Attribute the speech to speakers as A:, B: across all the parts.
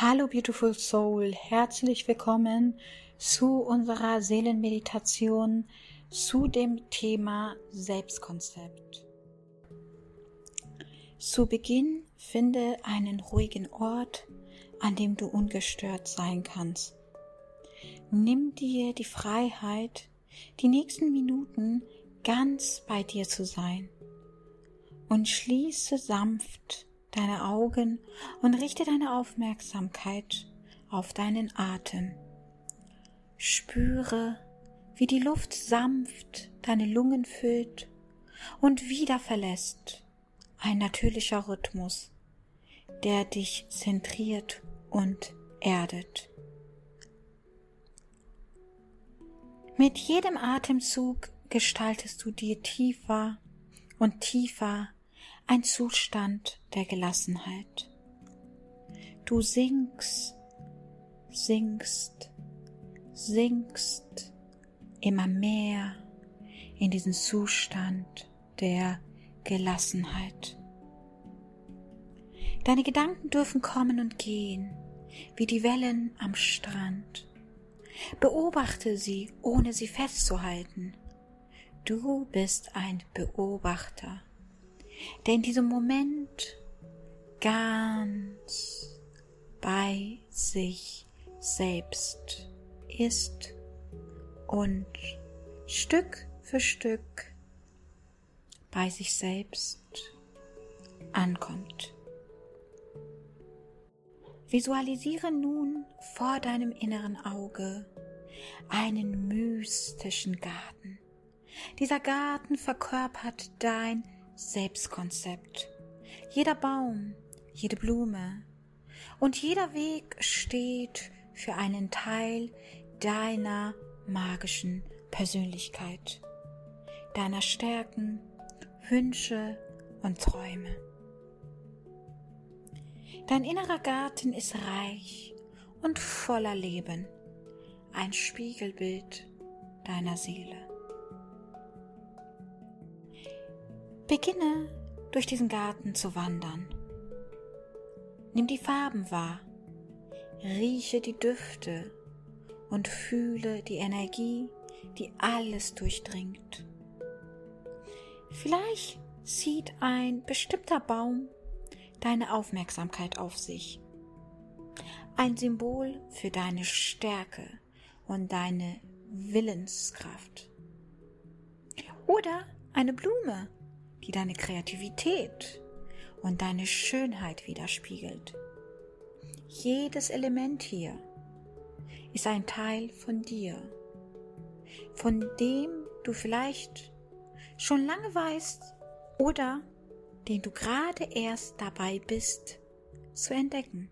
A: Hallo Beautiful Soul, herzlich willkommen zu unserer Seelenmeditation zu dem Thema Selbstkonzept. Zu Beginn finde einen ruhigen Ort, an dem du ungestört sein kannst. Nimm dir die Freiheit, die nächsten Minuten ganz bei dir zu sein und schließe sanft deine Augen und richte deine Aufmerksamkeit auf deinen Atem. Spüre, wie die Luft sanft deine Lungen füllt und wieder verlässt. Ein natürlicher Rhythmus, der dich zentriert und erdet. Mit jedem Atemzug gestaltest du dir tiefer und tiefer ein Zustand der Gelassenheit. Du sinkst, sinkst, sinkst immer mehr in diesen Zustand der Gelassenheit. Deine Gedanken dürfen kommen und gehen, wie die Wellen am Strand. Beobachte sie, ohne sie festzuhalten. Du bist ein Beobachter der in diesem Moment ganz bei sich selbst ist und Stück für Stück bei sich selbst ankommt. Visualisiere nun vor deinem inneren Auge einen mystischen Garten. Dieser Garten verkörpert dein Selbstkonzept. Jeder Baum, jede Blume und jeder Weg steht für einen Teil deiner magischen Persönlichkeit, deiner Stärken, Wünsche und Träume. Dein innerer Garten ist reich und voller Leben, ein Spiegelbild deiner Seele. Beginne durch diesen Garten zu wandern. Nimm die Farben wahr, rieche die Düfte und fühle die Energie, die alles durchdringt. Vielleicht zieht ein bestimmter Baum deine Aufmerksamkeit auf sich. Ein Symbol für deine Stärke und deine Willenskraft. Oder eine Blume, die deine Kreativität und deine Schönheit widerspiegelt. Jedes Element hier ist ein Teil von dir, von dem du vielleicht schon lange weißt oder den du gerade erst dabei bist zu entdecken.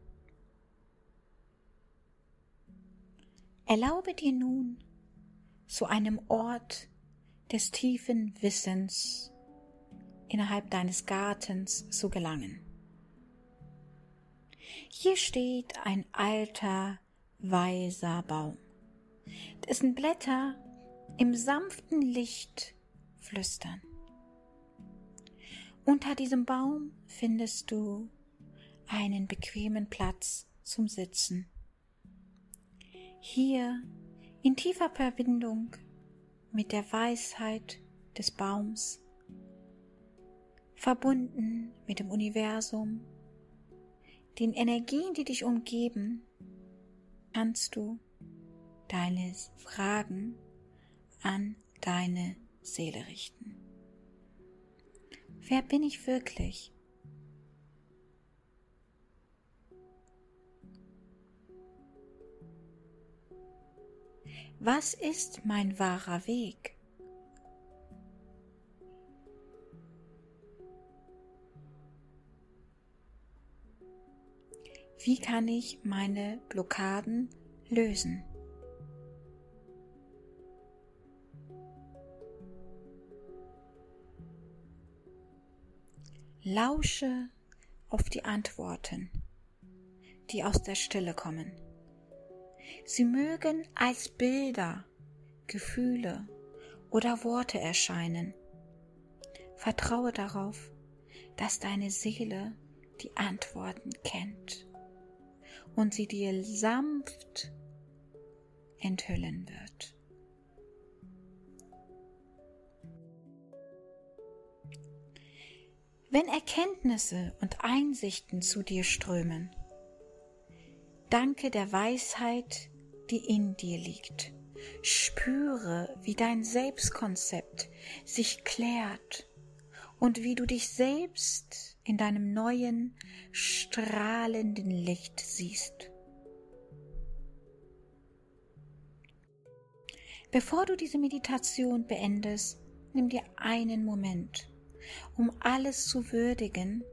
A: Erlaube dir nun, zu einem Ort des tiefen Wissens innerhalb deines Gartens zu gelangen. Hier steht ein alter, weiser Baum, dessen Blätter im sanften Licht flüstern. Unter diesem Baum findest du einen bequemen Platz zum Sitzen. Hier in tiefer Verbindung mit der Weisheit des Baums verbunden mit dem Universum, den Energien, die dich umgeben, kannst du deine Fragen an deine Seele richten. Wer bin ich wirklich? Was ist mein wahrer Weg? Wie kann ich meine Blockaden lösen? Lausche auf die Antworten, die aus der Stille kommen. Sie mögen als Bilder, Gefühle oder Worte erscheinen. Vertraue darauf, dass deine Seele die Antworten kennt und sie dir sanft enthüllen wird. Wenn Erkenntnisse und Einsichten zu dir strömen, danke der Weisheit, die in dir liegt. Spüre, wie dein Selbstkonzept sich klärt und wie du dich selbst in deinem neuen, strahlenden Licht siehst. Bevor du diese Meditation beendest, nimm dir einen Moment, um alles zu würdigen,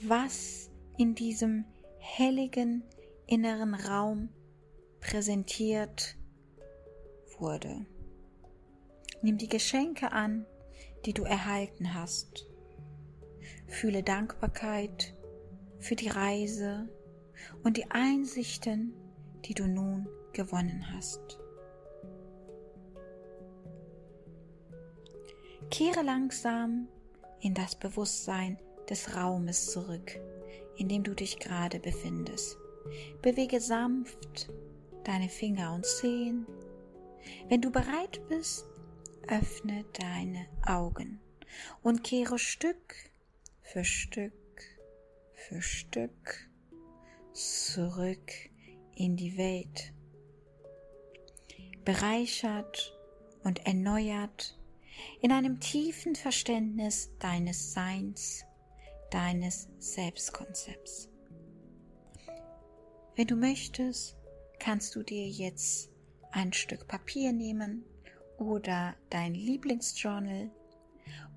A: was in diesem helligen inneren Raum präsentiert wurde. Nimm die Geschenke an, die du erhalten hast. Fühle Dankbarkeit für die Reise und die Einsichten, die du nun gewonnen hast. Kehre langsam in das Bewusstsein des Raumes zurück, in dem du dich gerade befindest. Bewege sanft deine Finger und Zehen. Wenn du bereit bist, öffne deine Augen und kehre Stück für Stück für Stück zurück in die Welt. Bereichert und erneuert in einem tiefen Verständnis deines Seins, deines Selbstkonzepts. Wenn du möchtest, kannst du dir jetzt ein Stück Papier nehmen oder dein Lieblingsjournal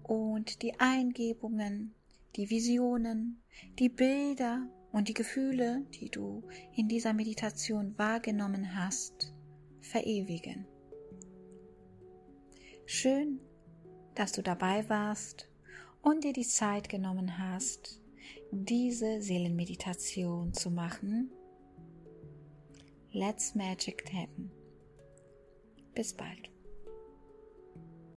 A: und die Eingebungen, die Visionen, die Bilder und die Gefühle, die du in dieser Meditation wahrgenommen hast, verewigen. Schön, dass du dabei warst und dir die Zeit genommen hast, diese Seelenmeditation zu machen. Let's Magic Happen. Bis bald.